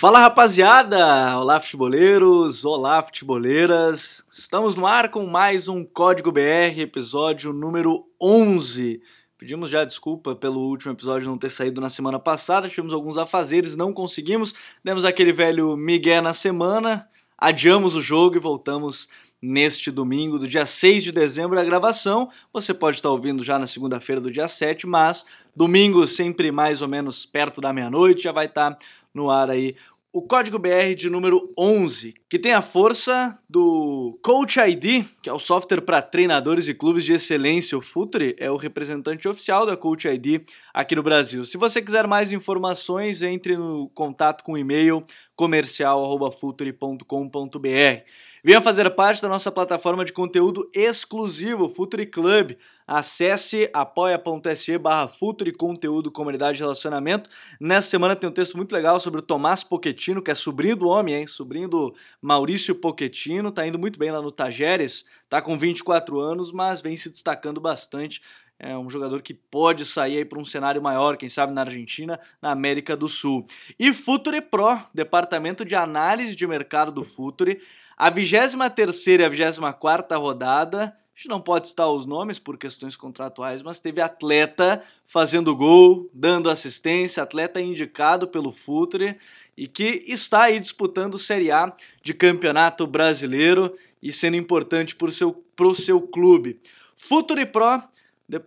Fala rapaziada! Olá futeboleiros, olá futeboleiras. Estamos no ar com mais um Código BR, episódio número 11. Pedimos já desculpa pelo último episódio não ter saído na semana passada, tivemos alguns afazeres, não conseguimos. Demos aquele velho migué na semana, adiamos o jogo e voltamos neste domingo, do dia 6 de dezembro, a gravação. Você pode estar ouvindo já na segunda-feira do dia 7, mas domingo, sempre mais ou menos perto da meia-noite, já vai estar no ar aí o código BR de número 11, que tem a força do Coach ID, que é o software para treinadores e clubes de excelência. O Futre é o representante oficial da Coach ID aqui no Brasil. Se você quiser mais informações, entre no contato com o e-mail comercial@futre.com.br. Venha fazer parte da nossa plataforma de conteúdo exclusivo, Futuri Club. Acesse apoia.se barra Futuri Conteúdo Comunidade de Relacionamento. Nessa semana tem um texto muito legal sobre o Tomás Pochettino, que é sobrinho do homem, hein? Sobrinho do Maurício Pochettino, tá indo muito bem lá no Tajeres, tá com 24 anos, mas vem se destacando bastante. É um jogador que pode sair aí para um cenário maior, quem sabe na Argentina, na América do Sul. E Futuri Pro, departamento de análise de mercado do Futuri, a 23 e a 24 rodada, a gente não pode citar os nomes por questões contratuais, mas teve atleta fazendo gol, dando assistência, atleta indicado pelo Futre e que está aí disputando Série A de Campeonato Brasileiro e sendo importante para o seu, seu clube. Futuri Pro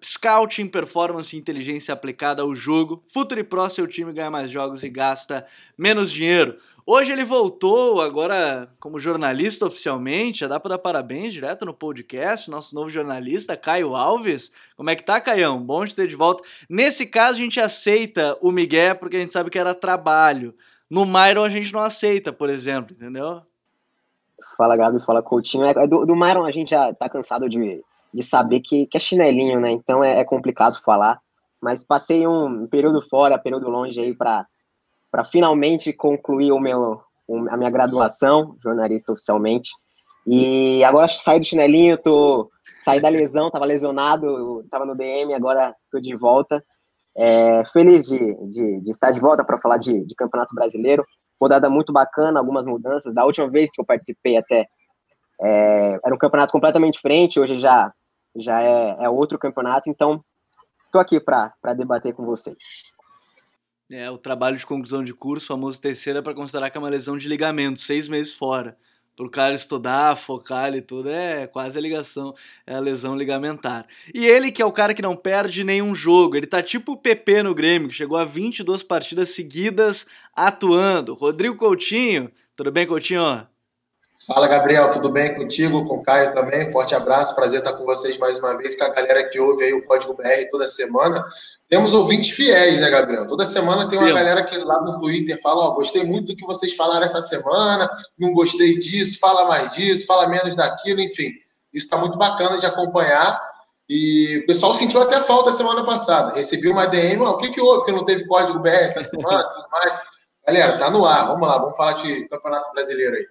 Scouting, performance e inteligência aplicada ao jogo. Futuri Pro, seu time ganha mais jogos e gasta menos dinheiro. Hoje ele voltou, agora como jornalista oficialmente, já dá para dar parabéns direto no podcast, nosso novo jornalista, Caio Alves. Como é que tá, Caião? Bom te ter de volta. Nesse caso, a gente aceita o Miguel porque a gente sabe que era trabalho. No Myron a gente não aceita, por exemplo, entendeu? Fala, Gabi, fala, Coutinho. É, do, do Myron a gente já tá cansado de de saber que, que é chinelinho, né? Então é, é complicado falar. Mas passei um período fora, período longe aí para finalmente concluir o meu, a minha graduação, jornalista oficialmente. E agora saí do chinelinho, tô saí da lesão, tava lesionado, tava no DM, agora tô de volta. É, feliz de, de, de, estar de volta para falar de, de Campeonato Brasileiro. Rodada muito bacana, algumas mudanças. Da última vez que eu participei até é, era um campeonato completamente diferente, hoje já já é, é outro campeonato, então estou aqui para debater com vocês. É, o trabalho de conclusão de curso, famoso terceiro, é para considerar que é uma lesão de ligamento, seis meses fora. Para o cara estudar, focar e tudo, é quase a ligação, é a lesão ligamentar. E ele, que é o cara que não perde nenhum jogo, ele tá tipo o PP no Grêmio, que chegou a 22 partidas seguidas atuando. Rodrigo Coutinho, tudo bem, Coutinho? Fala, Gabriel, tudo bem contigo? Com o Caio também. Forte abraço, prazer estar com vocês mais uma vez, com a galera que ouve aí o Código BR toda semana. Temos ouvintes fiéis, né, Gabriel? Toda semana tem uma Sim. galera que lá no Twitter fala: Ó, oh, gostei muito do que vocês falaram essa semana, não gostei disso, fala mais disso, fala menos daquilo, enfim. Isso está muito bacana de acompanhar. E o pessoal sentiu até falta semana passada. Recebi uma DM: oh, o que, que houve que não teve Código BR essa semana? tudo mais. Galera, tá no ar. Vamos lá, vamos falar de Campeonato Brasileiro aí.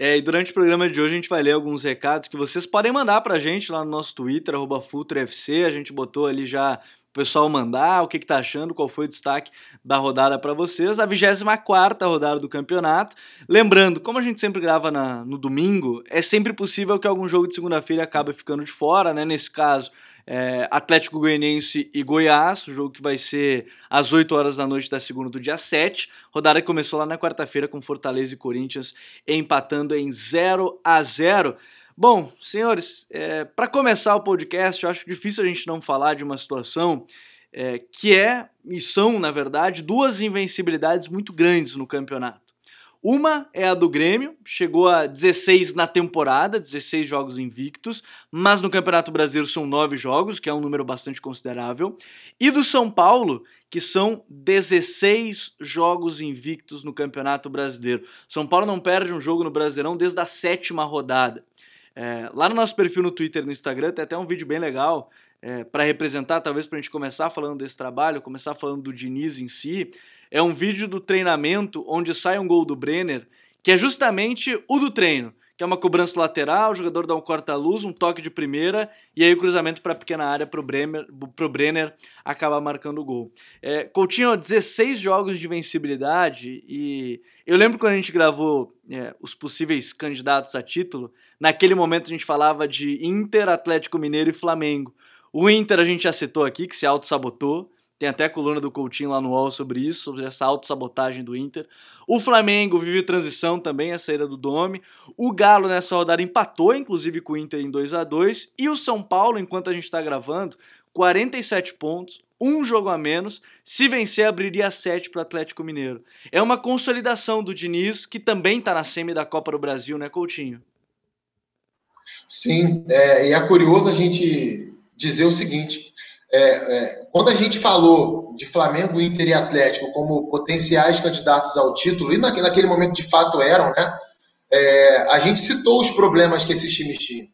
É, e durante o programa de hoje a gente vai ler alguns recados que vocês podem mandar pra gente lá no nosso Twitter, arroba FutroFC. A gente botou ali já o pessoal mandar o que, que tá achando, qual foi o destaque da rodada para vocês. A 24 rodada do campeonato. Lembrando, como a gente sempre grava na, no domingo, é sempre possível que algum jogo de segunda-feira acabe ficando de fora, né? Nesse caso, é, Atlético Goianiense e Goiás, o jogo que vai ser às 8 horas da noite da segunda do dia 7. Rodada que começou lá na quarta-feira com Fortaleza e Corinthians empatando em 0 a 0. Bom, senhores, é, para começar o podcast, eu acho difícil a gente não falar de uma situação é, que é, e são, na verdade, duas invencibilidades muito grandes no campeonato. Uma é a do Grêmio, chegou a 16 na temporada, 16 jogos invictos, mas no Campeonato Brasileiro são 9 jogos, que é um número bastante considerável. E do São Paulo, que são 16 jogos invictos no Campeonato Brasileiro. São Paulo não perde um jogo no Brasileirão desde a sétima rodada. É, lá no nosso perfil no Twitter e no Instagram tem até um vídeo bem legal é, para representar, talvez para a gente começar falando desse trabalho, começar falando do Diniz em si. É um vídeo do treinamento onde sai um gol do Brenner, que é justamente o do treino, que é uma cobrança lateral, o jogador dá um corta-luz, um toque de primeira, e aí o cruzamento para a pequena área para o Brenner acabar marcando o gol. É, Coutinho, 16 jogos de vencibilidade, e eu lembro quando a gente gravou é, os possíveis candidatos a título, naquele momento a gente falava de Inter, Atlético Mineiro e Flamengo. O Inter a gente já citou aqui, que se auto-sabotou, tem até a coluna do Coutinho lá no UOL sobre isso, sobre essa autossabotagem do Inter. O Flamengo vive transição também, a saída do Dome. O Galo nessa rodada empatou, inclusive, com o Inter em 2 a 2 E o São Paulo, enquanto a gente está gravando, 47 pontos, um jogo a menos. Se vencer, abriria 7 para o Atlético Mineiro. É uma consolidação do Diniz, que também está na semi da Copa do Brasil, né, Coutinho? Sim, é, e é curioso a gente dizer o seguinte: é, é, quando a gente falou de Flamengo, Inter e Atlético como potenciais candidatos ao título, e naquele momento de fato eram, né? É, a gente citou os problemas que esses times tinham.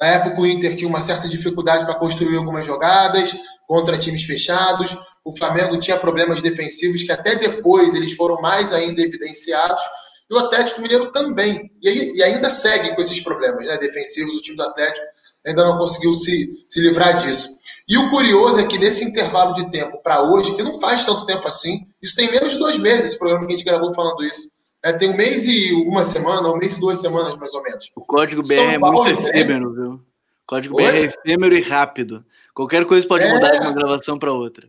Na época, o Inter tinha uma certa dificuldade para construir algumas jogadas contra times fechados. O Flamengo tinha problemas defensivos que até depois eles foram mais ainda evidenciados. E o Atlético Mineiro também. E, e ainda segue com esses problemas né, defensivos. O time do Atlético ainda não conseguiu se, se livrar disso. E o curioso é que nesse intervalo de tempo para hoje, que não faz tanto tempo assim, isso tem menos de dois meses, esse programa que a gente gravou falando isso. É, tem um mês e uma semana, um mês e duas semanas, mais ou menos. O código BR é muito efêmero, viu? O código Oi? BR é efêmero e rápido. Qualquer coisa pode é... mudar de uma gravação para outra.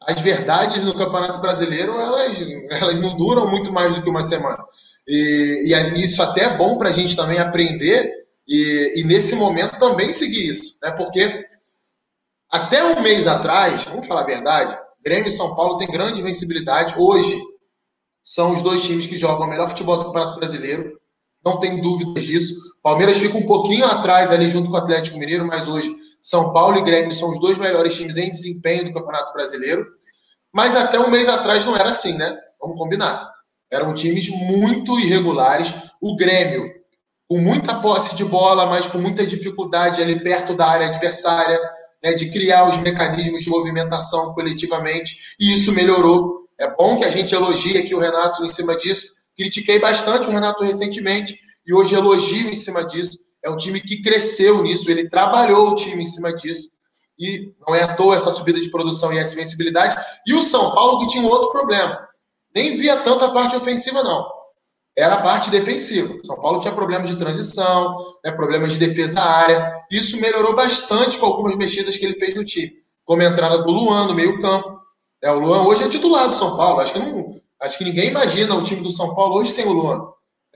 As verdades no Campeonato Brasileiro, elas, elas não duram muito mais do que uma semana. E, e isso até é bom para a gente também aprender e, e, nesse momento também seguir isso, né? Porque até um mês atrás, vamos falar a verdade, Grêmio e São Paulo têm grande invencibilidade. Hoje são os dois times que jogam o melhor futebol do Campeonato Brasileiro. Não tem dúvidas disso. Palmeiras fica um pouquinho atrás ali junto com o Atlético Mineiro, mas hoje São Paulo e Grêmio são os dois melhores times em desempenho do Campeonato Brasileiro. Mas até um mês atrás não era assim, né? Vamos combinar. Eram times muito irregulares. O Grêmio com muita posse de bola, mas com muita dificuldade ali perto da área adversária, né, de criar os mecanismos de movimentação coletivamente, e isso melhorou. É bom que a gente elogie aqui o Renato em cima disso. Critiquei bastante o Renato recentemente e hoje elogio em cima disso. É um time que cresceu nisso, ele trabalhou o time em cima disso. E não é à toa essa subida de produção e essa invencibilidade. E o São Paulo que tinha um outro problema. Nem via tanto a parte ofensiva, não era a parte defensiva. São Paulo tinha problemas de transição, né, problemas de defesa área. Isso melhorou bastante com algumas mexidas que ele fez no time. Como a entrada do Luan no meio-campo. É, o Luan hoje é titular do São Paulo. Acho que, não, acho que ninguém imagina o time do São Paulo hoje sem o Luan,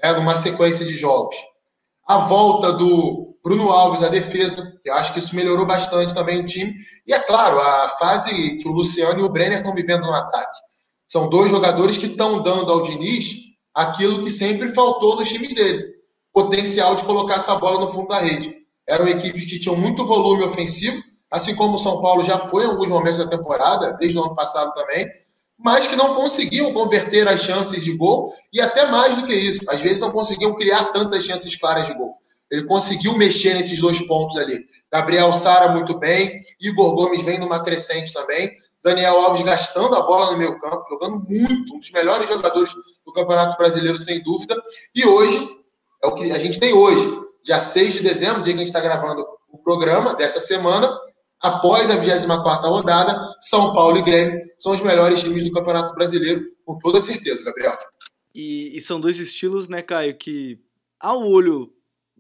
né, numa sequência de jogos. A volta do Bruno Alves à defesa, eu acho que isso melhorou bastante também o time. E é claro, a fase que o Luciano e o Brenner estão vivendo no ataque. São dois jogadores que estão dando ao Diniz aquilo que sempre faltou nos times dele: potencial de colocar essa bola no fundo da rede. Eram equipes que tinham muito volume ofensivo, assim como o São Paulo já foi em alguns momentos da temporada, desde o ano passado também, mas que não conseguiam converter as chances de gol e até mais do que isso, às vezes não conseguiam criar tantas chances claras de gol. Ele conseguiu mexer nesses dois pontos ali. Gabriel Sara muito bem, Igor Gomes vem numa crescente também. Daniel Alves gastando a bola no meio campo, jogando muito, um dos melhores jogadores do Campeonato Brasileiro, sem dúvida. E hoje, é o que a gente tem hoje, dia 6 de dezembro, dia que a gente está gravando o programa dessa semana, após a 24 rodada, São Paulo e Grêmio são os melhores times do Campeonato Brasileiro, com toda certeza, Gabriel. E, e são dois estilos, né, Caio, que ao olho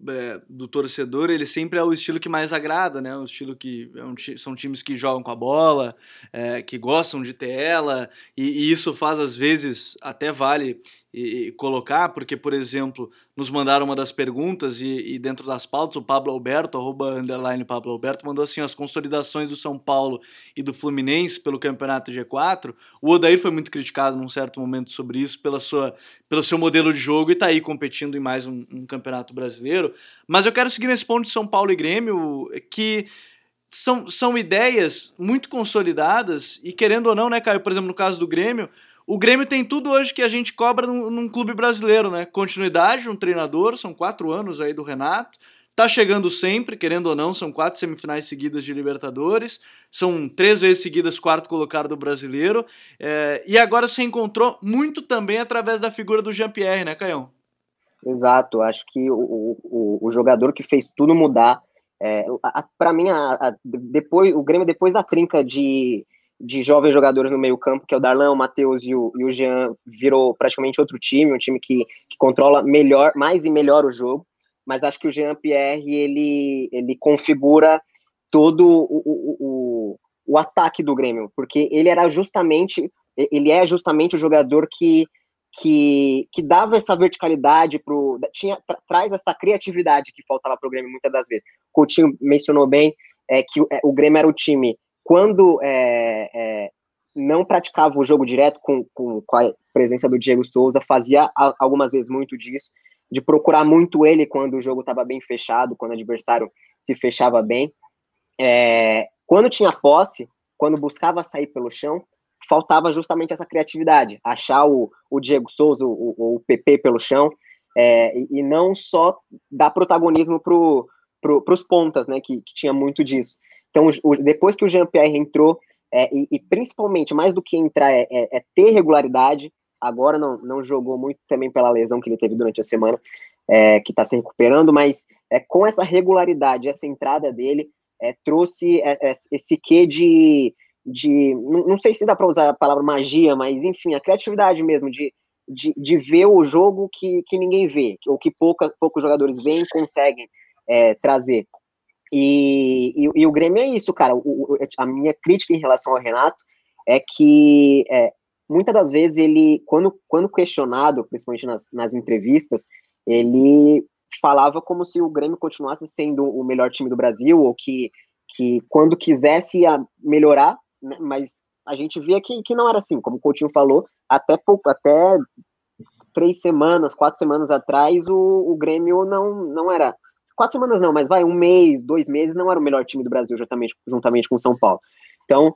é, do torcedor, ele sempre é o estilo que mais agrada, né? O estilo que é um, são times que jogam com a bola, é, que gostam de ter ela, e, e, isso faz às vezes até vale e, e colocar, porque, por exemplo, nos mandaram uma das perguntas e, e, dentro das pautas, o Pablo Alberto, arroba underline Pablo Alberto, mandou assim, as consolidações do São Paulo e do Fluminense pelo campeonato G4. O Odair foi muito criticado num certo momento sobre isso, pela sua, pelo seu modelo de jogo e está aí competindo em mais um, um campeonato brasileiro. Mas eu quero seguir nesse ponto de São Paulo e Grêmio, que são, são ideias muito consolidadas e querendo ou não, né, Caio, por exemplo, no caso do Grêmio, o Grêmio tem tudo hoje que a gente cobra num, num, clube brasileiro, né? Continuidade, um treinador, são quatro anos aí do Renato. Tá chegando sempre, querendo ou não, são quatro semifinais seguidas de Libertadores, são três vezes seguidas quarto colocado do brasileiro. É, e agora se encontrou muito também através da figura do Jean-Pierre, né, Caião? Exato, acho que o, o, o jogador que fez tudo mudar, é, para mim, a, a, depois, o Grêmio, depois da trinca de, de jovens jogadores no meio campo, que é o Darlan, o Matheus e o, e o Jean, virou praticamente outro time, um time que, que controla melhor, mais e melhor o jogo, mas acho que o Jean Pierre, ele, ele configura todo o, o, o, o ataque do Grêmio, porque ele era justamente, ele é justamente o jogador que que, que dava essa verticalidade pro tinha tra, traz essa criatividade que faltava para o Grêmio muitas das vezes. Coutinho mencionou bem é, que é, o Grêmio era o time quando é, é, não praticava o jogo direto com, com, com, a presença do Diego Souza, fazia algumas vezes muito disso, de procurar muito ele quando o jogo estava bem fechado, quando o adversário se fechava bem. É, quando tinha posse, quando buscava sair pelo chão, faltava justamente essa criatividade, achar o, o Diego Souza, o, o PP pelo chão, é, e, e, não só dar protagonismo para pro, os pontas, né, que, que, tinha muito disso. Então, o, depois que o Jean-Pierre entrou, é, e, e, principalmente, mais do que entrar, é, é, é, ter regularidade, agora não, não jogou muito também pela lesão que ele teve durante a semana, é, que está se recuperando, mas é, com essa regularidade, essa entrada dele, trouxe esse quê de de não, não sei se dá para usar a palavra magia, mas enfim, a criatividade mesmo de, de, de ver o jogo que, que ninguém vê, ou que pouca, poucos jogadores veem e conseguem é, trazer. E, e, e, o Grêmio é isso, cara. O, a minha crítica em relação ao Renato é que é, muitas das vezes ele, quando, quando questionado, principalmente nas, nas entrevistas, ele falava como se o Grêmio continuasse sendo o melhor time do Brasil, ou que, que quando quisesse melhorar, né, mas a gente via que, que não era assim, como o Coutinho falou, até pouco, até três semanas, quatro semanas atrás, o, o Grêmio não, não era. Quatro semanas não, mas vai, um mês, dois meses, não era o melhor time do Brasil, juntamente, juntamente com o São Paulo. Então,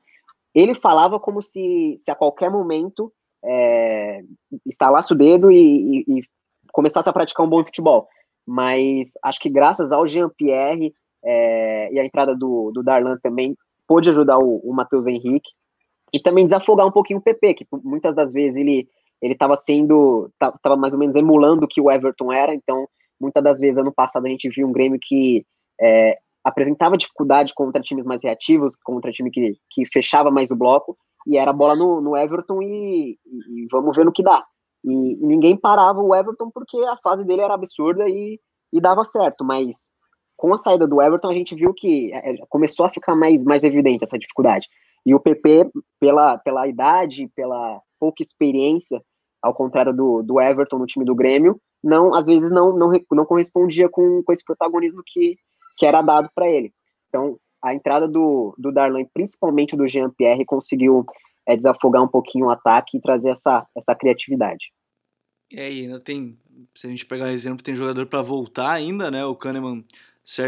ele falava como se, se a qualquer momento é, estalasse o dedo e, e, e, começasse a praticar um bom futebol. Mas acho que graças ao Jean-Pierre é, e a entrada do, do Darlan também, pôde ajudar o, o Matheus Henrique e também desafogar um pouquinho o PP, que muitas das vezes ele ele estava sendo estava mais ou menos emulando o que o Everton era, então muitas das vezes ano passado a gente viu um Grêmio que é, apresentava dificuldade contra times mais reativos, contra time que, que fechava mais o bloco, e era bola no, no Everton e, e, vamos ver no que dá. E, e, ninguém parava o Everton porque a fase dele era absurda e, e dava certo, mas com a saída do Everton, a gente viu que é, é, começou a ficar mais, mais evidente essa dificuldade. E o PP, pela, pela idade, pela pouca experiência, ao contrário do, do Everton no time do Grêmio, não às vezes não, não, não correspondia com, com esse protagonismo que, que era dado para ele. Então, a entrada do, do Darlan, principalmente do Jean-Pierre, conseguiu é, desafogar um pouquinho o ataque e trazer essa, essa criatividade. É, e ainda tem, se a gente pegar exemplo, tem jogador para voltar ainda, né? O Kahneman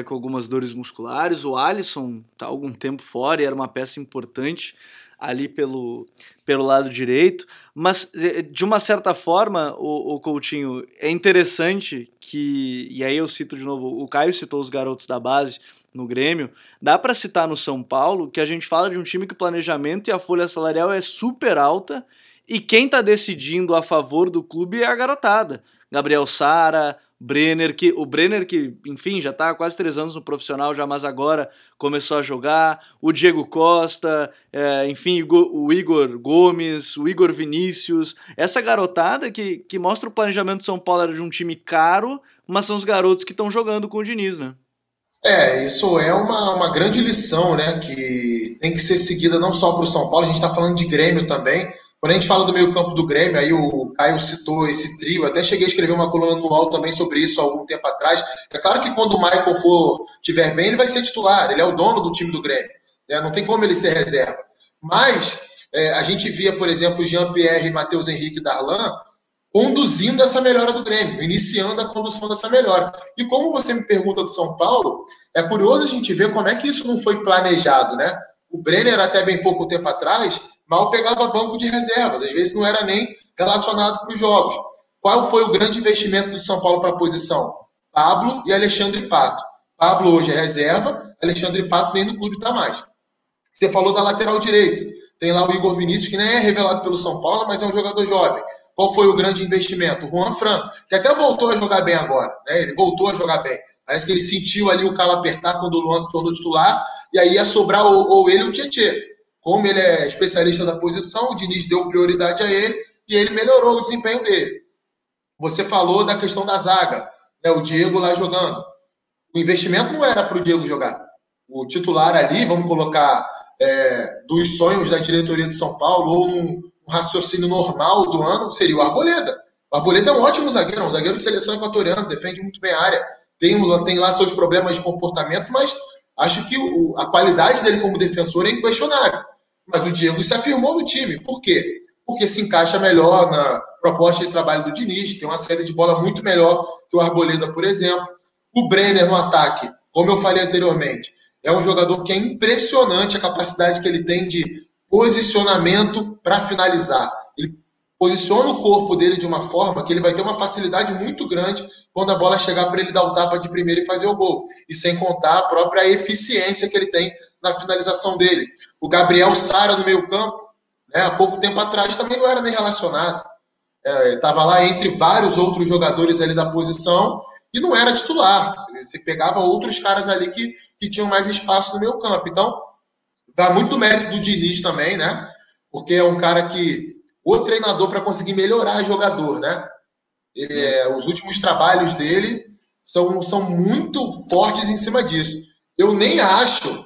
com algumas dores musculares. O Alisson está algum tempo fora e era uma peça importante ali pelo, pelo lado direito. Mas, de uma certa forma, o, o Coutinho, é interessante que, e aí eu cito de novo, o Caio citou os garotos da base no Grêmio, dá para citar no São Paulo que a gente fala de um time que o planejamento e a folha salarial é super alta e quem está decidindo a favor do clube é a garotada. Gabriel Sara, Brenner, que o Brenner que, enfim, já está há quase três anos no profissional já, mas agora começou a jogar, o Diego Costa, é, enfim, o Igor Gomes, o Igor Vinícius, essa garotada que, que mostra o planejamento de São Paulo era de um time caro, mas são os garotos que estão jogando com o Diniz, né? É, isso é uma, uma grande lição, né, que tem que ser seguida não só para o São Paulo, a gente está falando de Grêmio também, quando a gente fala do meio campo do Grêmio, aí o Caio citou esse trio, até cheguei a escrever uma coluna UOL também sobre isso há algum tempo atrás. É claro que quando o Michael for tiver bem, ele vai ser titular, ele é o dono do time do Grêmio, né? não tem como ele ser reserva. Mas é, a gente via, por exemplo, Jean-Pierre, Matheus Henrique Darlan conduzindo essa melhora do Grêmio, iniciando a condução dessa melhora. E como você me pergunta do São Paulo, é curioso a gente ver como é que isso não foi planejado, né? O Brenner, até bem pouco tempo atrás, mal pegava banco de reservas, às vezes não era nem relacionado para os jogos. Qual foi o grande investimento do São Paulo para a posição? Pablo e Alexandre Pato. Pablo hoje é reserva, Alexandre Pato nem no clube está mais. Você falou da lateral direito. Tem lá o Igor Vinícius, que nem é revelado pelo São Paulo, mas é um jogador jovem. qual foi o grande investimento? Juan Fran, que até voltou a jogar bem agora, né? Ele voltou a jogar bem. Parece que ele sentiu ali o calo apertar quando o Luan se tornou titular, e aí ia sobrar ou, ou ele ou o Tietchan. Como ele é especialista da posição, o Diniz deu prioridade a ele e ele melhorou o desempenho dele. Você falou da questão da zaga, né? o Diego lá jogando. O investimento não era para o Diego jogar. O titular ali, vamos colocar é, dos sonhos da diretoria de São Paulo, ou um, um raciocínio normal do ano, seria o Arboleda. O Arboleda é um ótimo zagueiro, um zagueiro de seleção equatoriana, defende muito bem a área, tem, tem lá seus problemas de comportamento, mas acho que o, a qualidade dele como defensor é inquestionável. Mas o Diego se afirmou no time. Por quê? Porque se encaixa melhor na proposta de trabalho do Diniz, tem uma saída de bola muito melhor que o Arboleda, por exemplo. O Brenner no ataque, como eu falei anteriormente, é um jogador que é impressionante a capacidade que ele tem de posicionamento para finalizar. Ele posiciona o corpo dele de uma forma que ele vai ter uma facilidade muito grande quando a bola chegar para ele dar o tapa de primeiro e fazer o gol. E sem contar a própria eficiência que ele tem na finalização dele. O Gabriel Sara no meio-campo, né, há pouco tempo atrás, também não era nem relacionado. Estava é, lá entre vários outros jogadores ali da posição e não era titular. Você pegava outros caras ali que, que tinham mais espaço no meio campo. Então, dá muito mérito do Diniz também, né? Porque é um cara que. O treinador para conseguir melhorar jogador, né? Ele, é, os últimos trabalhos dele são, são muito fortes em cima disso. Eu nem acho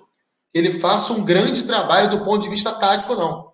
ele faça um grande trabalho do ponto de vista tático, não.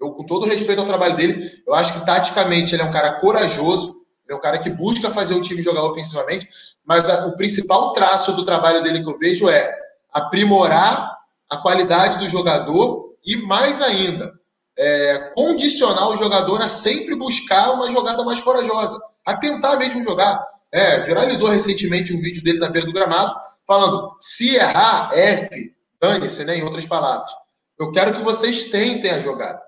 Eu, com todo respeito ao trabalho dele, eu acho que taticamente ele é um cara corajoso, é um cara que busca fazer o time jogar ofensivamente, mas a, o principal traço do trabalho dele que eu vejo é aprimorar a qualidade do jogador e, mais ainda, é, condicionar o jogador a sempre buscar uma jogada mais corajosa, a tentar mesmo jogar. É, viralizou recentemente um vídeo dele na beira do gramado, falando: se errar, F, dane-se, né, em outras palavras. Eu quero que vocês tentem a jogada.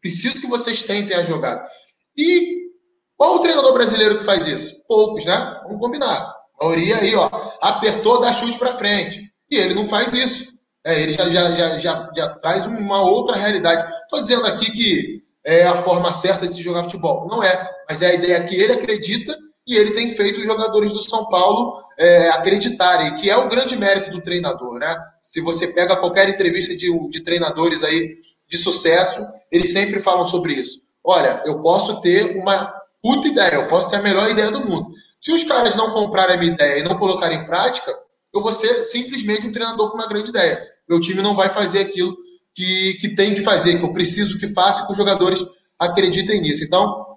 Preciso que vocês tentem a jogada. E qual o treinador brasileiro que faz isso? Poucos, né? Vamos combinar. A maioria aí, ó, apertou, dá chute para frente. E ele não faz isso. É, ele já, já, já, já, já traz uma outra realidade. Estou dizendo aqui que é a forma certa de se jogar futebol. Não é. Mas é a ideia que ele acredita e ele tem feito os jogadores do São Paulo é, acreditarem, que é o grande mérito do treinador, né? Se você pega qualquer entrevista de, de treinadores aí de sucesso, eles sempre falam sobre isso. Olha, eu posso ter uma puta ideia, eu posso ter a melhor ideia do mundo. Se os caras não comprarem a minha ideia e não colocarem em prática, eu vou ser simplesmente um treinador com uma grande ideia. Meu time não vai fazer aquilo que, que tem que fazer, que eu preciso que faça, que os jogadores acreditem nisso. Então,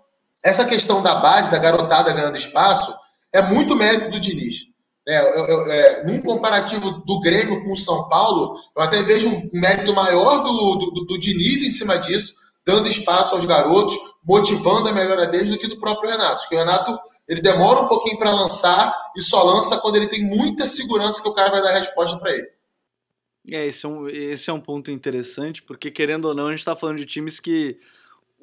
essa questão da base, da garotada ganhando espaço, é muito mérito do Diniz. É, eu, eu, é, num comparativo do Grêmio com o São Paulo, eu até vejo um mérito maior do, do, do Diniz em cima disso, dando espaço aos garotos, motivando a melhora deles do que do próprio Renato. Porque o Renato ele demora um pouquinho para lançar e só lança quando ele tem muita segurança que o cara vai dar resposta para ele. É, esse é, um, esse é um ponto interessante, porque querendo ou não, a gente está falando de times que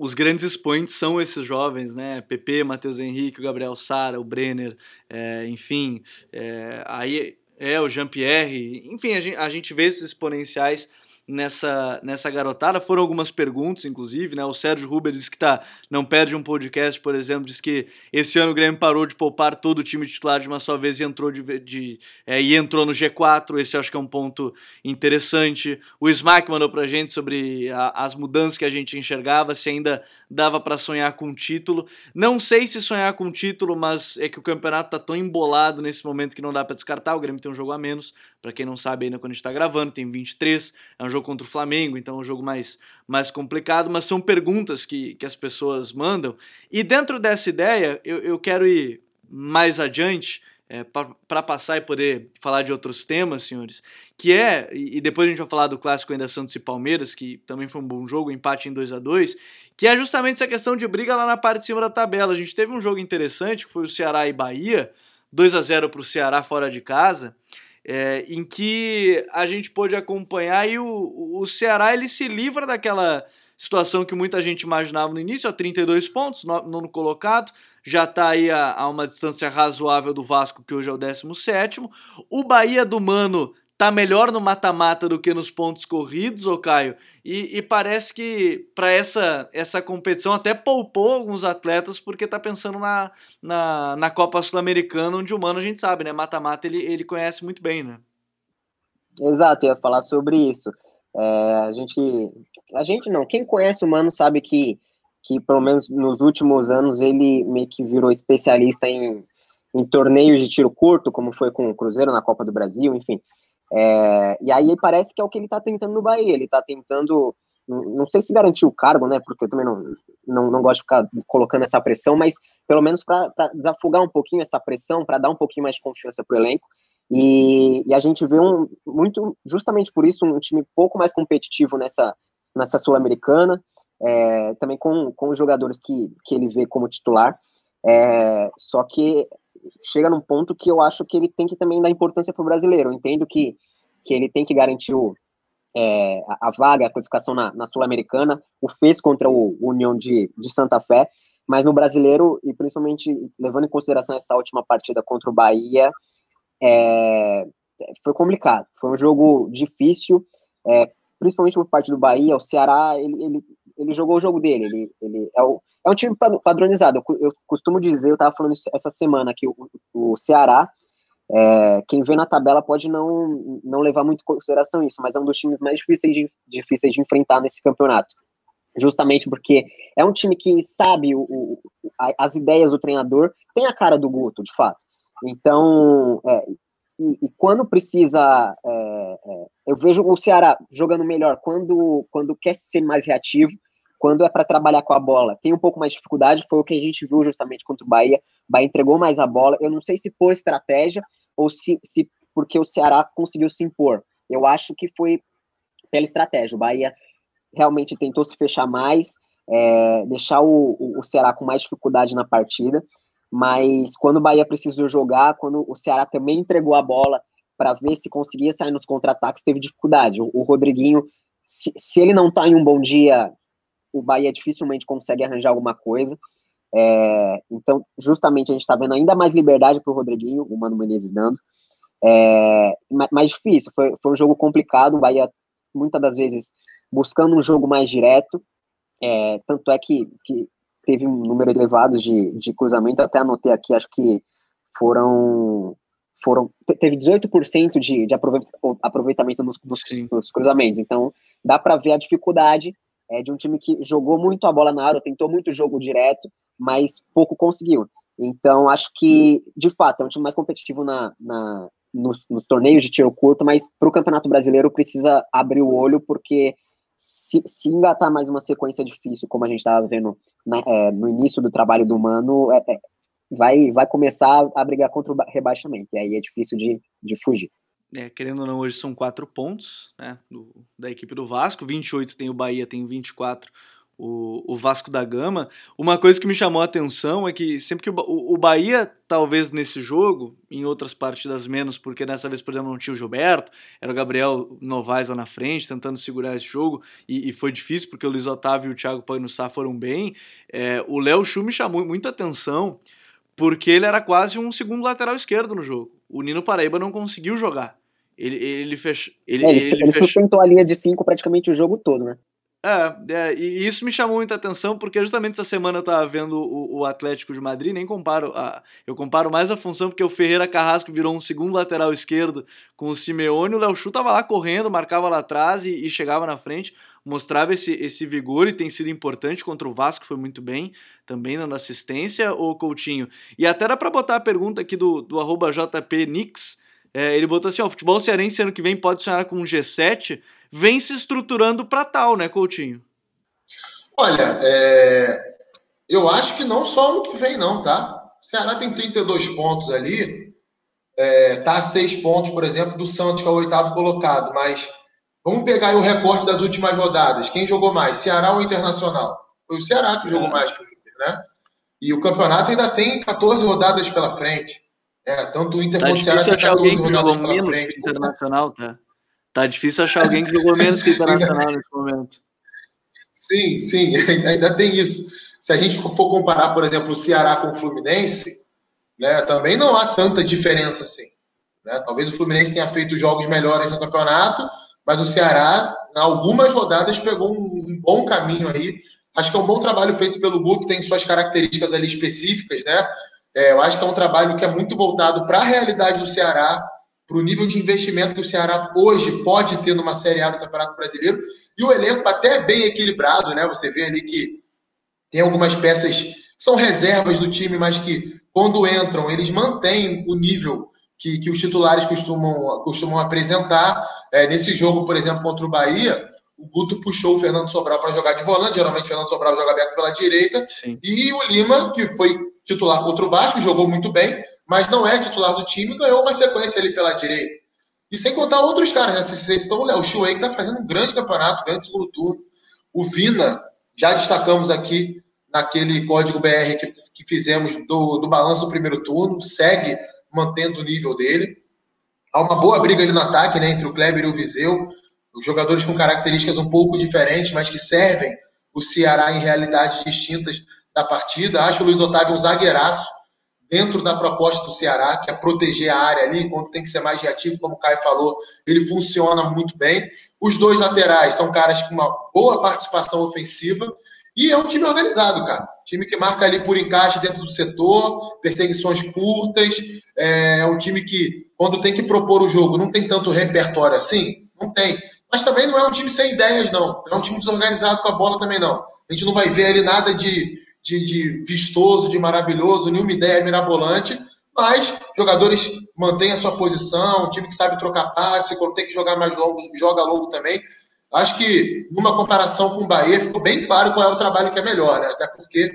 os grandes expoentes são esses jovens, né? PP, Matheus Henrique, o Gabriel Sara, o Brenner, é, enfim, é, aí é o Jean-Pierre, enfim, a gente, a gente vê esses exponenciais nessa, nessa garotada. Foram algumas perguntas, inclusive, né? O Sérgio Ruber disse que tá, não perde um podcast, por exemplo, diz que esse ano o Grêmio parou de poupar todo o time titular de uma só vez e entrou, de, de é, e entrou no G4. Esse acho que é um ponto interessante. O Smack mandou pra gente sobre a, as mudanças que a gente enxergava, se ainda dava para sonhar com título. Não sei se sonhar com título, mas é que o campeonato tá tão embolado nesse momento que não dá para descartar. O Grêmio tem um jogo a menos, para quem não sabe ainda quando a gente tá gravando, tem 23, é um jogo contra o Flamengo, então é um jogo mais, mais complicado, mas são perguntas que, que as pessoas mandam. E dentro dessa ideia, eu, eu quero ir mais adiante é, para passar e poder falar de outros temas, senhores, que é, e depois a gente vai falar do clássico ainda Santos e Palmeiras, que também foi um bom jogo, empate em 2 a 2 que é justamente essa questão de briga lá na parte de cima da tabela. A gente teve um jogo interessante, que foi o Ceará e Bahia, 2 a 0 para o Ceará fora de casa, é, em que a gente pôde acompanhar e o, o Ceará ele se livra daquela situação que muita gente imaginava no início, a 32 pontos, nono colocado, já está aí a, a, uma distância razoável do Vasco, que hoje é o 17. O Bahia do Mano tá melhor no mata-mata do que nos pontos corridos, ô Caio, e, e parece que para essa, essa competição até poupou alguns atletas porque tá pensando na, na, na Copa Sul-Americana, onde o Mano a gente sabe, né? Mata-mata ele, ele conhece muito bem, né? Exato, eu ia falar sobre isso. É, a gente, a gente não, quem conhece o Mano sabe que, que pelo menos nos últimos anos ele meio que virou especialista em, em torneios de tiro curto, como foi com o Cruzeiro na Copa do Brasil, enfim. É, e aí parece que é o que ele está tentando no Bahia. Ele está tentando, não sei se garantir o cargo, né? Porque eu também não, não, não gosto de ficar colocando essa pressão, mas pelo menos para desafogar um pouquinho essa pressão, para dar um pouquinho mais de confiança para o elenco. E, e, a gente vê um muito, justamente por isso, um time pouco mais competitivo nessa, nessa Sul-Americana, é, também com, com os jogadores que, que ele vê como titular. É, só que chega num ponto que eu acho que ele tem que também dar importância para o brasileiro. Eu entendo que, que ele tem que garantir o, é, a, a, vaga, a classificação na, na Sul-Americana, o fez contra o, União de, de Santa Fé, mas no brasileiro, e principalmente levando em consideração essa última partida contra o Bahia, é, foi complicado. Foi um jogo difícil, é, principalmente por parte do Bahia. O Ceará, ele, ele, ele jogou o jogo dele, ele, ele é o, é um time padronizado. Eu, costumo dizer, eu estava falando essa semana que o, o Ceará, é, quem vê na tabela pode não, não levar muito em consideração isso, mas é um dos times mais difíceis de, difíceis de enfrentar nesse campeonato. Justamente porque é um time que sabe o, o as ideias do treinador, tem a cara do Guto, de fato. Então, é, e, e, quando precisa, é, é, eu vejo o Ceará jogando melhor quando, quando quer ser mais reativo, quando é para trabalhar com a bola, tem um pouco mais de dificuldade, foi o que a gente viu justamente contra o Bahia. O Bahia entregou mais a bola. Eu não sei se por estratégia ou se, se porque o Ceará conseguiu se impor. Eu acho que foi pela estratégia. O Bahia realmente tentou se fechar mais, é, deixar o, o, Ceará com mais dificuldade na partida. Mas quando o Bahia precisou jogar, quando o Ceará também entregou a bola para ver se conseguia sair nos contra-ataques, teve dificuldade. O, o Rodriguinho, se, se, ele não está em um bom dia o Bahia dificilmente consegue arranjar alguma coisa. É, então, justamente, a gente está vendo ainda mais liberdade para o Rodriguinho, o Mano Menezes dando. É, mais difícil, foi, foi um jogo complicado, o Bahia muitas das vezes buscando um jogo mais direto, é, tanto é que, que teve um número elevado de, de cruzamento, até anotei aqui, acho que foram foram teve 18% de, de aproveitamento nos, nos, nos cruzamentos, então dá para ver a dificuldade é, de um time que jogou muito a bola na área, tentou muito jogo direto, mas pouco conseguiu. Então, acho que, de fato, é um time mais competitivo na, na nos, nos, torneios de tiro curto, mas para o Campeonato Brasileiro precisa abrir o olho, porque se, se engatar mais uma sequência difícil, como a gente estava vendo na, é, no início do trabalho do Mano, é, é, vai, vai começar a brigar contra o rebaixamento, e aí é difícil de, de fugir é, querendo ou não, hoje são quatro pontos né, do, da equipe do Vasco, 28 tem o Bahia, tem 24 o, o Vasco da Gama. Uma coisa que me chamou a atenção é que sempre que o, o, Bahia, talvez nesse jogo, em outras partidas menos, porque dessa vez, por exemplo, não tinha o Gilberto, era o Gabriel Novaes lá na frente, tentando segurar esse jogo, e, e foi difícil porque o Luiz Otávio e o Thiago Pagnussá foram bem. É, o Léo Chu me chamou muita atenção, porque ele era quase um segundo lateral esquerdo no jogo. O Nino Paraíba não conseguiu jogar. Ele, ele, fech... ele, é, ele, ele, ele sustentou a linha de 5 praticamente o jogo todo, né? É, é, e isso me chamou muita atenção porque justamente essa semana eu tava vendo o, o Atlético de Madrid, nem comparo, a, eu comparo mais a função porque o Ferreira Carrasco virou um segundo lateral esquerdo com o Simeone, o Léo Chu tava lá correndo, marcava lá atrás e, e, chegava na frente, mostrava esse, esse vigor e tem sido importante contra o Vasco, foi muito bem, também dando assistência, o Coutinho. E até dá pra botar a pergunta aqui do, do arroba JPNix, é, ele botou assim: ó, o futebol cearense ano que vem pode sonhar com um G7, vem se estruturando para tal, né, Coutinho? Olha, é... eu acho que não só ano que vem, não, tá? O Ceará tem 32 pontos ali, é, tá a 6 pontos, por exemplo, do Santos, que é o oitavo colocado, mas vamos pegar o recorte das últimas rodadas. Quem jogou mais, Ceará ou Internacional? Foi o Ceará que jogou é. mais que o Inter, né? E o campeonato ainda tem 14 rodadas pela frente. É, tanto o Inter tá quanto o Ceará achar alguém que jogou menos frente, que o Internacional, tá? Tá difícil achar alguém que jogou menos que o Internacional nesse momento. Sim, sim, ainda tem isso. Se a gente for comparar, por exemplo, o Ceará com o Fluminense, né, também não há tanta diferença assim. Né? Talvez o Fluminense tenha feito jogos melhores no campeonato, mas o Ceará, em algumas rodadas, pegou um, bom caminho aí. Acho que é um bom trabalho feito pelo Guto, tem suas características ali específicas, né? É, eu acho que é um trabalho que é muito voltado para a realidade do Ceará, para o nível de investimento que o Ceará hoje pode ter numa Série A do Campeonato Brasileiro. E o elenco até é bem equilibrado, né? Você vê ali que tem algumas peças que são reservas do time, mas que quando entram, eles mantêm o nível que, que os titulares costumam, costumam apresentar. É, nesse jogo, por exemplo, contra o Bahia, o Guto puxou o Fernando Sobral para jogar de volante. Geralmente, o Fernando Sobral joga aberto pela direita. Sim. E o Lima, que foi titular contra o Vasco, jogou muito bem, mas não é titular do time, ganhou uma sequência ali pela direita. E sem contar outros caras, né? Vocês estão, o Chuei que está fazendo um grande campeonato, grande segundo turno. O Vina, já destacamos aqui naquele código BR que, que fizemos do, do balanço do primeiro turno, segue mantendo o nível dele. Há uma boa briga ali no ataque, né, entre o Kleber e o Viseu, os jogadores com características um pouco diferentes, mas que servem o Ceará em realidades distintas da partida. Acho o Luiz Otávio um zagueiraço dentro da proposta do Ceará, que é proteger a área ali, quando tem que ser mais reativo, como o Caio falou, ele funciona muito bem. Os dois laterais são caras com uma boa participação ofensiva e é um time organizado, cara. Time que marca ali por encaixe dentro do setor, perseguições curtas. É um time que, quando tem que propor o jogo, não tem tanto repertório assim? Não tem. Mas também não é um time sem ideias, não. Não é um time desorganizado com a bola também, não. A gente não vai ver ali nada de, de, de vistoso, de maravilhoso, nenhuma ideia mirabolante. Mas jogadores mantêm a sua posição, time que sabe trocar passe, quando tem que jogar mais longo, joga longo também. Acho que, numa comparação com o Bahia, ficou bem claro qual é o trabalho que é melhor, né? até porque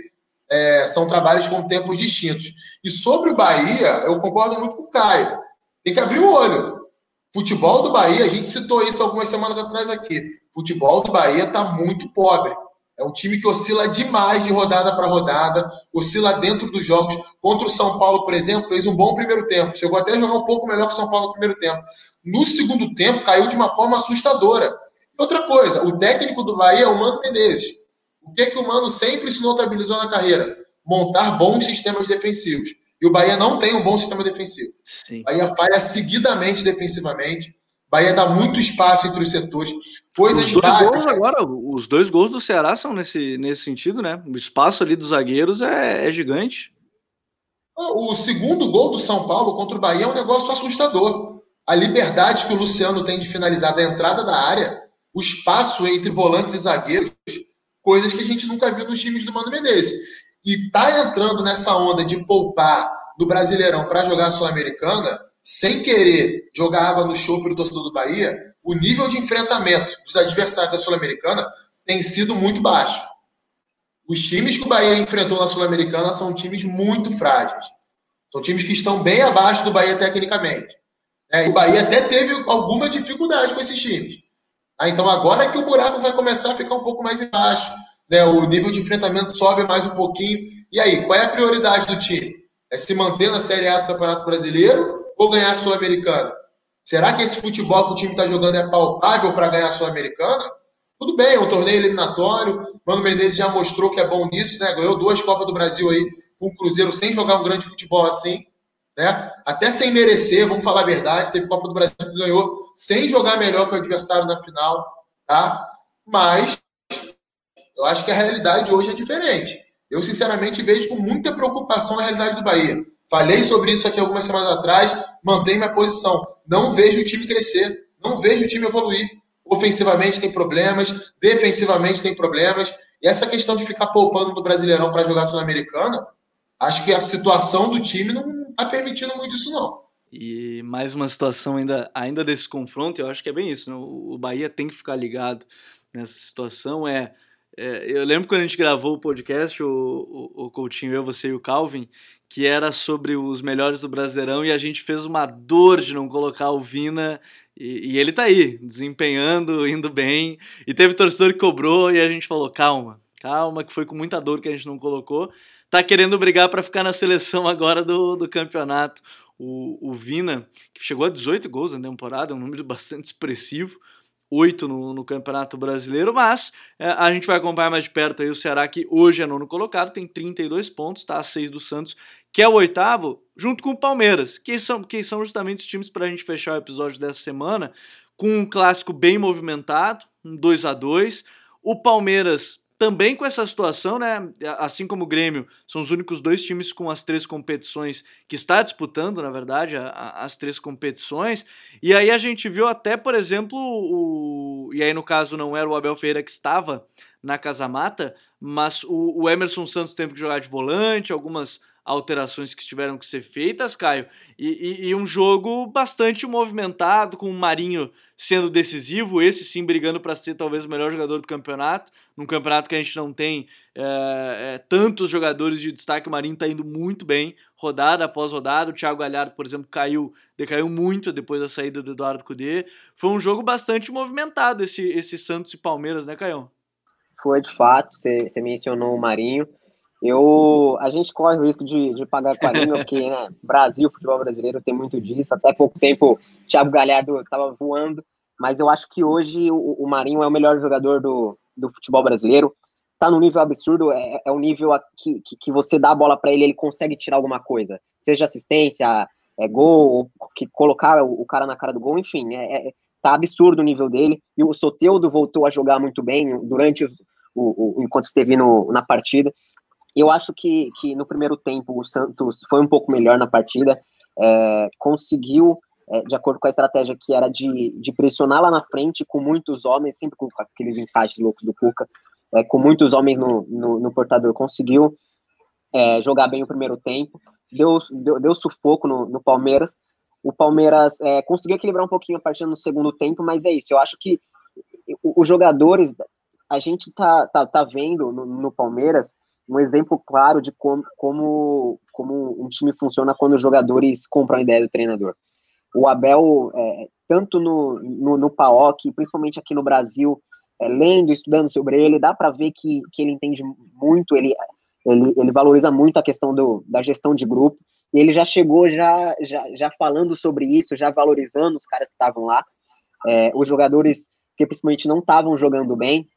é, são trabalhos com tempos distintos. E sobre o Bahia, eu concordo muito com o Caio. Tem que abrir o olho. Futebol do Bahia, a gente citou isso algumas semanas atrás aqui. Futebol do Bahia está muito pobre. É um time que oscila demais de rodada para rodada, oscila dentro dos jogos. Contra o São Paulo, por exemplo, fez um bom primeiro tempo. Chegou até a jogar um pouco melhor que o São Paulo no primeiro tempo. No segundo tempo, caiu de uma forma assustadora. Outra coisa, o técnico do Bahia é o Mano Menezes. O que, que o Mano sempre se notabilizou na carreira? Montar bons sistemas defensivos. E o Bahia não tem um bom sistema defensivo. Sim. O Bahia falha seguidamente defensivamente. Bahia dá muito espaço entre os setores. Coisas os dois básicas. gols agora, os dois gols do Ceará são nesse, nesse sentido, né? O espaço ali dos zagueiros é, é gigante. O segundo gol do São Paulo contra o Bahia é um negócio assustador. A liberdade que o Luciano tem de finalizar da entrada da área o espaço entre volantes e zagueiros, coisas que a gente nunca viu nos times do Mano Menezes. E tá entrando nessa onda de poupar do Brasileirão para jogar a Sul-Americana, sem querer jogar água no show o torcedor do Bahia, o nível de enfrentamento dos adversários da Sul-Americana tem sido muito baixo. Os times que o Bahia enfrentou na Sul-Americana são times muito frágeis. São times que estão bem abaixo do Bahia tecnicamente. É, o Bahia até teve alguma dificuldade com esses times. Ah, então agora é que o buraco vai começar a ficar um pouco mais embaixo. Né? O nível de enfrentamento sobe mais um pouquinho. E aí, qual é a prioridade do time? É se manter na Série A do Campeonato Brasileiro ou ganhar a Sul-Americana? Será que esse futebol que o time está jogando é palpável para ganhar a Sul-Americana? Tudo bem, é um torneio eliminatório. Mano Menezes já mostrou que é bom nisso, né? Ganhou duas Copas do Brasil aí com o Cruzeiro sem jogar um grande futebol assim né? Até sem merecer, vamos falar a verdade, teve Copa do Brasil que ganhou sem jogar melhor que o adversário na final, tá? Mas eu acho que a realidade hoje é diferente. Eu, sinceramente, vejo com muita preocupação a realidade do Bahia. Falei sobre isso aqui algumas semanas atrás, mantenho minha posição. Não vejo o time crescer, não vejo o time evoluir. Ofensivamente tem problemas, defensivamente tem problemas. E essa questão de ficar poupando no Brasileirão para jogar Sul-Americana, acho que a situação do time não, está permitindo muito isso, não. E mais uma situação ainda, ainda desse confronto, eu acho que é bem isso. Né? O Bahia tem que ficar ligado nessa situação. É, é eu lembro quando a gente gravou o podcast, o, o, o Coutinho, eu, você e o Calvin, que era sobre os melhores do Brasileirão e a gente fez uma dor de não colocar o Vina e, e, ele tá aí, desempenhando, indo bem. E teve torcedor que cobrou e a gente falou: calma, calma, que foi com muita dor que a gente não colocou tá querendo brigar para ficar na seleção agora do, do campeonato. O, o Vina, que chegou a 18 gols na temporada, é um número bastante expressivo, 8 no, no Campeonato Brasileiro, mas é, a gente vai acompanhar mais de perto aí o Ceará, que hoje é nono colocado, tem 32 pontos, está a 6 do Santos, que é o oitavo, junto com o Palmeiras, que são, que são justamente os times para a gente fechar o episódio dessa semana, com um clássico bem movimentado, um 2 a 2 O Palmeiras também com essa situação, né? Assim como o Grêmio, são os únicos dois times com as três competições que está disputando, na verdade, a, a, as três competições. E aí a gente viu até, por exemplo, o. E aí, no caso, não era o Abel Ferreira que estava na Casa Mata, mas o, o Emerson Santos teve que jogar de volante, algumas alterações que tiveram que ser feitas, Caio, e, e, e, um jogo bastante movimentado, com o Marinho sendo decisivo, esse sim brigando para ser talvez o melhor jogador do campeonato, num campeonato que a gente não tem é, é, tantos jogadores de destaque, o Marinho está indo muito bem, rodada após rodada, o Thiago Galhardo, por exemplo, caiu, decaiu muito depois da saída do Eduardo Cudê, foi um jogo bastante movimentado esse, esse Santos e Palmeiras, né, Caio? Foi de fato, você mencionou o Marinho, eu, a gente corre o risco de, de pagar língua, porque né, Brasil, futebol brasileiro tem muito disso. Até pouco tempo, Thiago Galhardo estava voando, mas eu acho que hoje o, o, Marinho é o melhor jogador do, do futebol brasileiro. Tá num nível absurdo, é, é um nível que, que, que você dá a bola para ele, ele consegue tirar alguma coisa, seja assistência, é gol, que colocar o, o cara na cara do gol, enfim, é, é, tá absurdo o nível dele. E o Soteudo voltou a jogar muito bem durante o, o, enquanto esteve no, na partida. Eu acho que, que no primeiro tempo o Santos foi um pouco melhor na partida, é, conseguiu, é, de acordo com a estratégia que era de, de pressionar lá na frente com muitos homens, sempre com aqueles encaixes loucos do Cuca, é, com muitos homens no, no, no portador, conseguiu é, jogar bem o primeiro tempo, deu, deu, deu sufoco no, no Palmeiras. O Palmeiras é, conseguiu equilibrar um pouquinho a partida no segundo tempo, mas é isso. Eu acho que os jogadores, a gente tá, tá, tá vendo no, no Palmeiras um exemplo claro de como, como, como um time funciona quando os jogadores compram a ideia do treinador. O Abel, é, tanto no, no, no PAOC, principalmente aqui no Brasil, é, lendo, estudando sobre ele, dá para ver que, que ele entende muito, ele, ele, ele valoriza muito a questão do, da gestão de grupo, e ele já chegou já, já, já falando sobre isso, já valorizando os caras que estavam lá, é, os jogadores que principalmente não estavam jogando bem,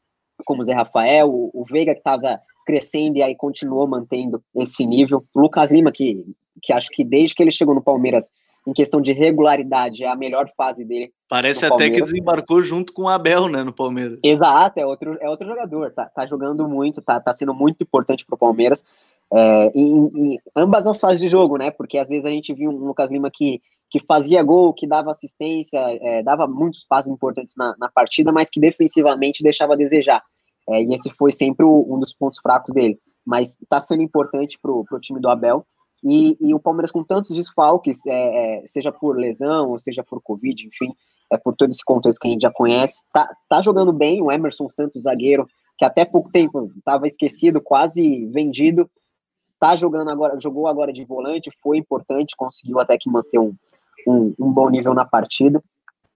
como o Zé Rafael, o, o Veiga que estava crescendo e aí continuou mantendo esse nível. O Lucas Lima, que, que acho que desde que ele chegou no Palmeiras, em questão de regularidade, é a melhor fase dele. Parece até que desembarcou junto com o Abel, né, no Palmeiras. Exato, é outro, é outro jogador, tá, tá jogando muito, tá, tá sendo muito importante pro Palmeiras. É, em, em, ambas as fases de jogo, né? Porque às vezes a gente viu um Lucas Lima que, que fazia gol, que dava assistência, é, dava muitos passos importantes na, na partida, mas que defensivamente deixava a desejar. É, e esse foi sempre o, um dos pontos fracos dele. Mas está sendo importante para o time do Abel. E, e, o Palmeiras com tantos desfalques, é, é, seja por lesão, ou seja por Covid, enfim, é por todo esse contexto que a gente já conhece, tá, tá jogando bem o Emerson Santos, zagueiro, que até pouco tempo estava esquecido, quase vendido, tá jogando agora, jogou agora de volante, foi importante, conseguiu até que manter um, um, um bom nível na partida.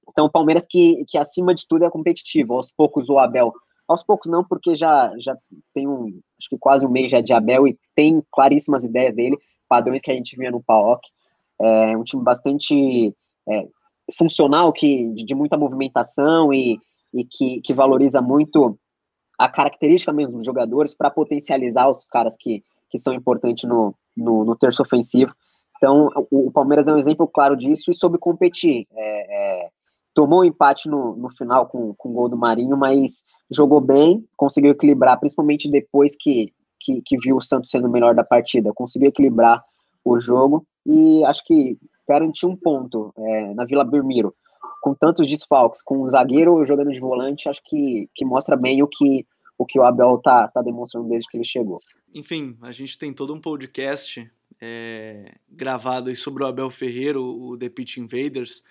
Então, o Palmeiras que, que acima de tudo é competitivo. Aos poucos o Abel aos poucos não, porque já, já tem um, acho que quase um mês já de Abel e tem claríssimas ideias dele, padrões que a gente via no PAOC. É um time bastante é, funcional, que, de, muita movimentação e, e que, que valoriza muito a característica mesmo dos jogadores para potencializar os caras que, que são importantes no, no, no terço ofensivo. Então, o, o, Palmeiras é um exemplo claro disso e soube competir. É, é, tomou um empate no, no final com, com o gol do Marinho, mas jogou bem, conseguiu equilibrar, principalmente depois que, que, que viu o Santos sendo o melhor da partida, conseguiu equilibrar o jogo e acho que garantiu um ponto é, na Vila Belmiro. Com tantos desfalques, com o zagueiro jogando de volante, acho que, que mostra bem o que o que o Abel tá, tá demonstrando desde que ele chegou. Enfim, a gente tem todo um podcast é, gravado aí sobre o Abel Ferreira, o The Pitch Invaders,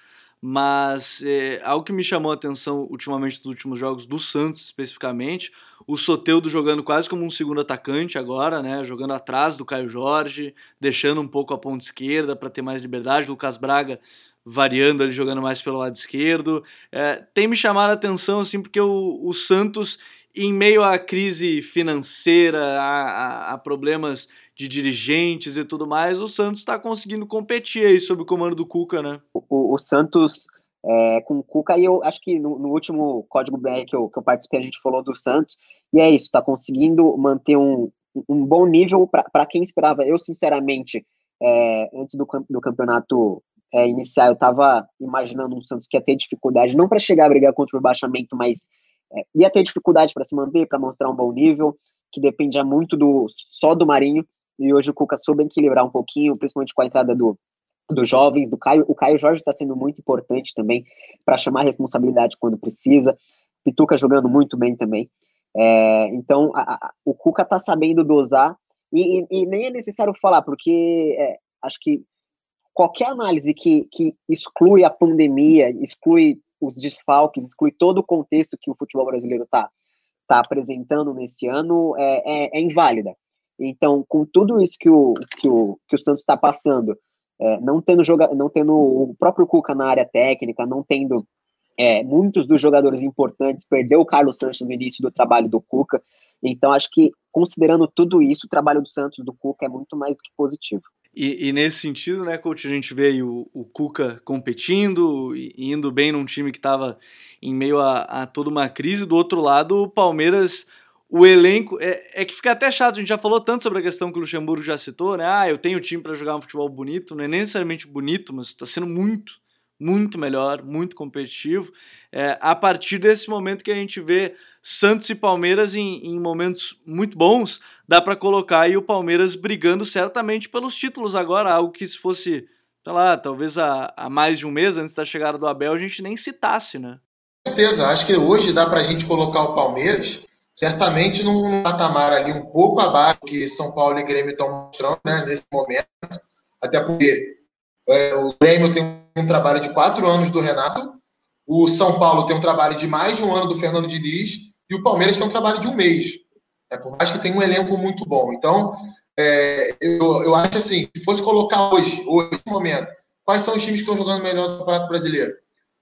mas é, algo que me chamou a atenção ultimamente nos últimos jogos do Santos especificamente, o Soteudo jogando quase como um segundo atacante agora, né, jogando atrás do Caio Jorge, deixando um pouco a ponta esquerda para ter mais liberdade, Lucas Braga variando ali, jogando mais pelo lado esquerdo, é, tem me chamado a atenção assim porque o, o Santos em meio à crise financeira, a, a, a problemas de dirigentes e tudo mais, o Santos está conseguindo competir aí sob o comando do Cuca, né? O, o Santos é, com o Cuca, e eu acho que no, no, último Código BR que eu, que eu participei, a gente falou do Santos, e é isso, está conseguindo manter um, um bom nível para quem esperava. Eu, sinceramente, é, antes do, do campeonato é, iniciar, eu estava imaginando um Santos que ia ter dificuldade, não para chegar a brigar contra o rebaixamento, mas é, ia ter dificuldade para se manter, para mostrar um bom nível, que dependia muito do só do Marinho, e hoje o Cuca soube equilibrar um pouquinho, principalmente com a entrada do, dos jovens, do Caio. O Caio Jorge está sendo muito importante também para chamar responsabilidade quando precisa. Pituca jogando muito bem também. É, então, a, a, o Cuca está sabendo dosar, e, e, e, nem é necessário falar, porque é, acho que qualquer análise que, que exclui a pandemia, exclui os desfalques, exclui todo o contexto que o futebol brasileiro está tá apresentando nesse ano, é, é, é, inválida. Então, com tudo isso que o, que o, que o Santos está passando, é, não, tendo joga, não tendo o próprio Cuca na área técnica, não tendo é, muitos dos jogadores importantes, perdeu o Carlos Santos no início do trabalho do Cuca. Então, acho que, considerando tudo isso, o trabalho do Santos, do Cuca, é muito mais do que positivo. E, e, nesse sentido, né, coach, a gente vê o, o Cuca competindo e indo bem num time que estava em meio a, a, toda uma crise. Do outro lado, o Palmeiras, o elenco. É, é, que fica até chato, a gente já falou tanto sobre a questão que o Luxemburgo já citou, né? Ah, eu tenho time para jogar um futebol bonito. Não é necessariamente bonito, mas está sendo muito, muito melhor, muito competitivo. É, a partir desse momento que a gente vê Santos e Palmeiras em, em momentos muito bons, dá para colocar aí o Palmeiras brigando certamente pelos títulos agora, algo que se fosse, sei lá, talvez há, há mais de um mês antes da chegada do Abel a gente nem citasse, né? Certeza, acho que hoje dá para a gente colocar o Palmeiras certamente num patamar ali um pouco abaixo que São Paulo e Grêmio estão mostrando né, nesse momento, até porque é, o Grêmio tem um trabalho de quatro anos do Renato, o São Paulo tem um trabalho de mais de um ano do Fernando Diniz e o Palmeiras tem um trabalho de um mês. É, por mais que tenha um elenco muito bom. Então, é, eu, eu acho assim, se fosse colocar hoje, hoje, nesse momento, quais são os times que estão jogando melhor no Campeonato Brasileiro?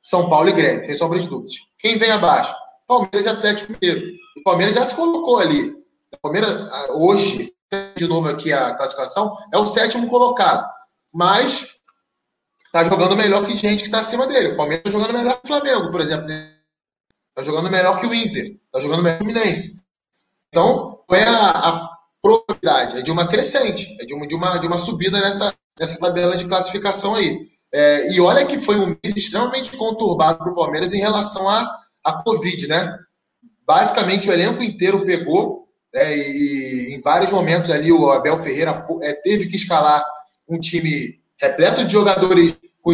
São Paulo e Grêmio, sem sombra de dúvidas. Quem vem abaixo? Palmeiras e Atlético Mineiro. O Palmeiras já se colocou ali. O Palmeiras, hoje, de novo aqui a classificação, é o sétimo colocado. Mas está jogando melhor que gente que está acima dele. O Palmeiras está jogando melhor que o Flamengo, por exemplo. Está jogando melhor que o Inter. Está jogando melhor que o Fluminense. Então, é a, a, probabilidade? É de uma crescente, é de uma, de uma, de uma subida nessa, nessa tabela de classificação aí. É, e olha que foi um mês extremamente conturbado para o Palmeiras em relação à, à Covid, né? Basicamente, o elenco inteiro pegou, né, e em vários momentos ali o Abel Ferreira é, teve que escalar um time repleto de jogadores com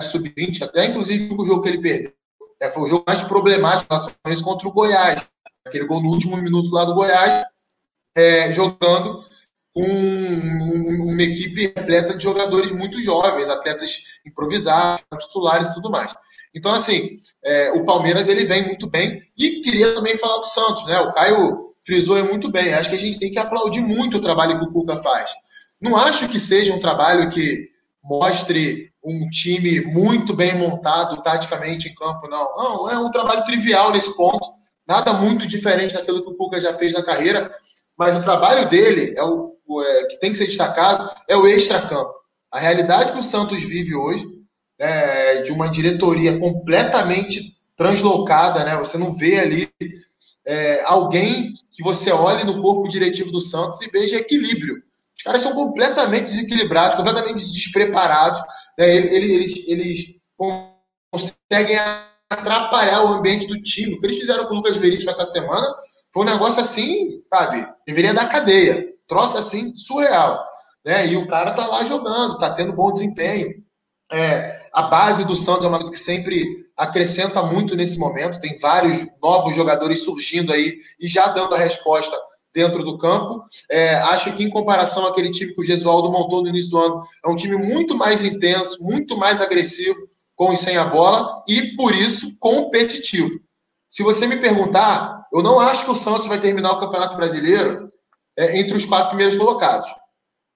sub-20, até inclusive o jogo que ele perdeu. É, foi o jogo mais problemático nas contra o Goiás aquele gol no último minuto lá do Goiás, é, jogando com uma equipe repleta de jogadores muito jovens, atletas improvisados, titulares e tudo mais. Então, assim, é, o Palmeiras ele vem muito bem e queria também falar do Santos, né? O Caio frisou muito bem. Acho que a gente tem que aplaudir muito o trabalho que o Cuca faz. Não acho que seja um trabalho que mostre um time muito bem montado taticamente em campo, não. Não, é um trabalho trivial nesse ponto nada muito diferente daquilo que o Cuca já fez na carreira, mas o trabalho dele é o, é, que tem que ser destacado é o extracampo. A realidade que o Santos vive hoje, é, de uma diretoria completamente translocada, né? Você não vê ali é, alguém que você olhe no corpo diretivo do Santos e veja equilíbrio. Os caras são completamente desequilibrados, completamente despreparados. Né? Eles, eles, eles conseguem atrapalhar o ambiente do time. O que eles fizeram com o Lucas Veríssimo essa semana foi um negócio assim, sabe? Deveria dar cadeia. Troço assim, surreal. Né? E o cara tá lá jogando, tá tendo bom desempenho. É, a base do Santos é uma coisa que sempre acrescenta muito nesse momento. Tem vários novos jogadores surgindo aí e já dando a resposta dentro do campo. É, acho que, em comparação àquele time que o Gesualdo montou no início do ano, é um time muito mais intenso, muito mais agressivo, com e sem a bola e, por isso, competitivo. Se você me perguntar, eu não acho que o Santos vai terminar o Campeonato Brasileiro é, entre os quatro primeiros colocados.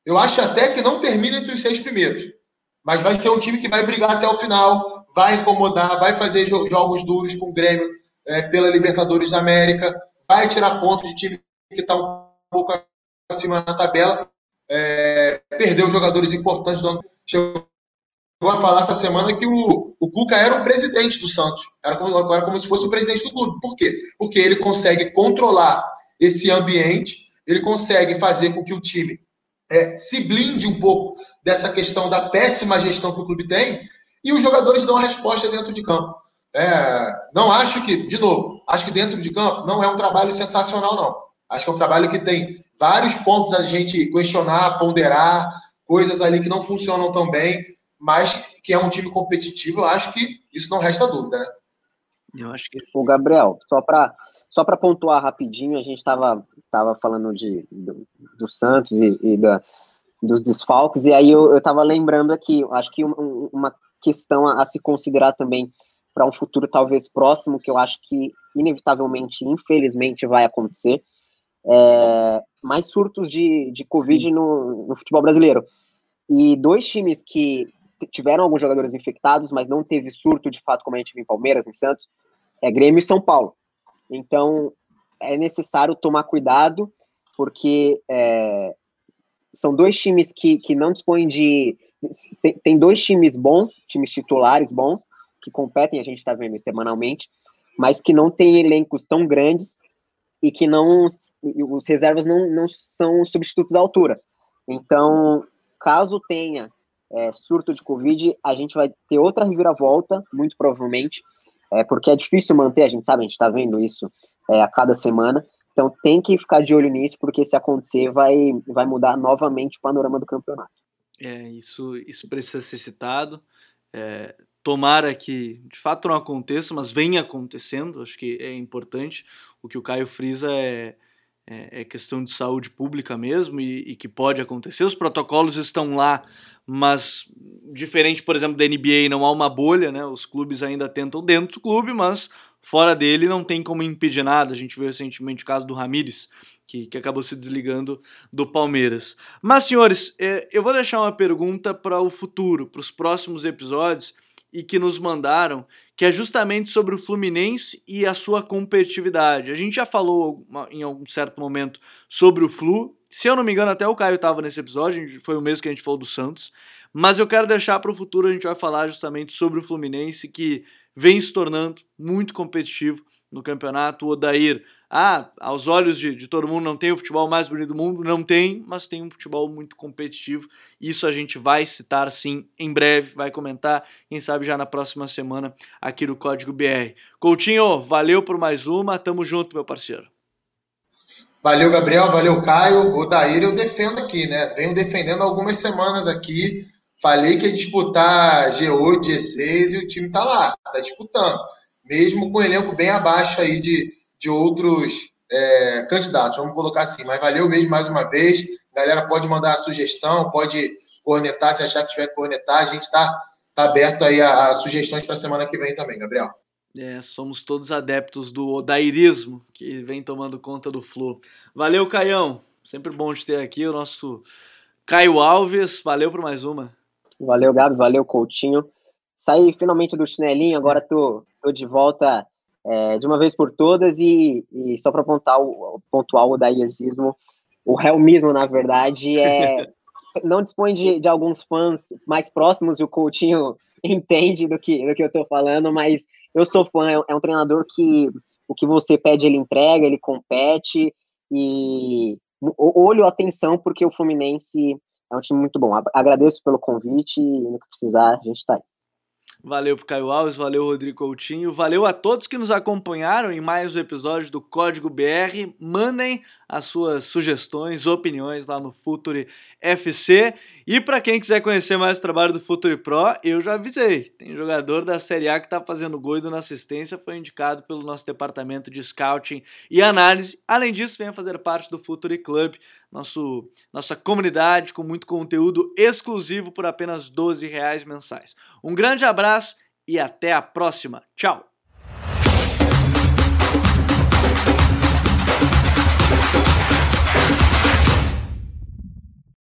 Eu acho até que não termina entre os seis primeiros. Mas vai ser um time que vai brigar até o final, vai incomodar, vai fazer jogos duros com o Grêmio é, pela Libertadores da América, vai tirar ponto de time que está um pouco acima na tabela. É, perdeu jogadores importantes do ano. Chegou a falar essa semana que o, o Cuca era o presidente do Santos. Era como, agora como se fosse o presidente do clube. Por quê? Porque ele consegue controlar esse ambiente, ele consegue fazer com que o time é, se blinde um pouco dessa questão da péssima gestão que o clube tem e os jogadores dão a resposta dentro de campo. É, não acho que, de novo, acho que dentro de campo não é um trabalho sensacional, não. Acho que é um trabalho que tem vários pontos a gente questionar, ponderar, coisas ali que não funcionam tão bem, mas que é um time competitivo, eu acho que isso não resta dúvida, né? Eu acho que. O Gabriel, só para só para pontuar rapidinho, a gente estava tava falando de, do, do Santos e, e da, dos desfalques, e aí eu estava lembrando aqui, acho que um, uma questão a, a se considerar também para um futuro talvez próximo, que eu acho que inevitavelmente, infelizmente, vai acontecer, é, mais surtos de, de Covid no, no futebol brasileiro. E dois times que tiveram alguns jogadores infectados, mas não teve surto de fato, como a gente viu em Palmeiras, em Santos, é Grêmio e São Paulo. Então, é necessário tomar cuidado, porque é, são dois times que, que não dispõem de. Tem, tem dois times bons, times titulares bons, que competem, a gente está vendo semanalmente, mas que não têm elencos tão grandes e que não. Os reservas não, não são substitutos à altura. Então, caso tenha é, surto de Covid, a gente vai ter outra reviravolta, muito provavelmente, é, porque é difícil manter, a gente sabe, a gente está vendo isso é, a cada semana, então tem que ficar de olho nisso, porque se acontecer, vai, vai mudar novamente o panorama do campeonato. É, isso, isso precisa ser citado. É, tomara que de fato não aconteça, mas venha acontecendo, acho que é importante. O que o Caio frisa é, é, é questão de saúde pública mesmo e, e, que pode acontecer. Os protocolos estão lá, mas diferente, por exemplo, da NBA, não há uma bolha, né? Os clubes ainda tentam dentro do clube, mas fora dele não tem como impedir nada. A gente viu recentemente o caso do Ramires, que, que acabou se desligando do Palmeiras. Mas, senhores, é, eu vou deixar uma pergunta para o futuro, para os próximos episódios e que nos mandaram, que é justamente sobre o Fluminense e a sua competitividade. A gente já falou em algum certo momento sobre o Flu. Se eu não me engano, até o Caio estava nesse episódio, foi o mesmo que a gente falou do Santos. Mas eu quero deixar para o futuro, a gente vai falar justamente sobre o Fluminense, que vem se tornando muito competitivo no campeonato. O Odair ah, aos olhos de, de todo mundo não tem o futebol mais bonito do mundo, não tem, mas tem um futebol muito competitivo. Isso a gente vai citar sim em breve, vai comentar, quem sabe já na próxima semana aqui no Código BR. Coutinho, valeu por mais uma, tamo junto, meu parceiro. Valeu, Gabriel, valeu, Caio. O Daír eu defendo aqui, né? Venho defendendo algumas semanas aqui. Falei que ia disputar G8, G6 e o time tá lá, tá disputando. Mesmo com o elenco bem abaixo aí de, de outros é, candidatos, vamos colocar assim. Mas valeu mesmo mais uma vez. A galera pode mandar a sugestão, pode cornetar, se achar que tiver que cornetar. A gente está tá aberto aí a, a sugestões para a semana que vem também, Gabriel. É, somos todos adeptos do odairismo que vem tomando conta do Flu. Valeu, Caião. Sempre bom te ter aqui, o nosso Caio Alves. Valeu por mais uma. Valeu, Gabi. Valeu, Coutinho. Saí finalmente do chinelinho, agora tô, tô de volta é, de uma vez por todas e, e só para pontuar o, pontuar o daiersismo, o helmismo, na verdade, é, não dispõe de, de alguns fãs mais próximos e o Coutinho entende do que, do que eu estou falando, mas eu sou fã, é, é um treinador que o que você pede ele entrega, ele compete e olho atenção porque o Fluminense é um time muito bom. Agradeço pelo convite e no que precisar a gente está aí. Valeu pro Caio Alves, valeu Rodrigo Coutinho, valeu a todos que nos acompanharam em mais um episódio do Código BR. Mandem as suas sugestões, opiniões lá no Futuri FC. E para quem quiser conhecer mais o trabalho do Futuri Pro, eu já avisei. Tem jogador da Série A que está fazendo gol e dando assistência, foi indicado pelo nosso departamento de scouting e análise. Além disso, venha fazer parte do Futuri Club, nosso, nossa comunidade com muito conteúdo exclusivo por apenas 12 reais mensais. Um grande abraço e até a próxima. Tchau!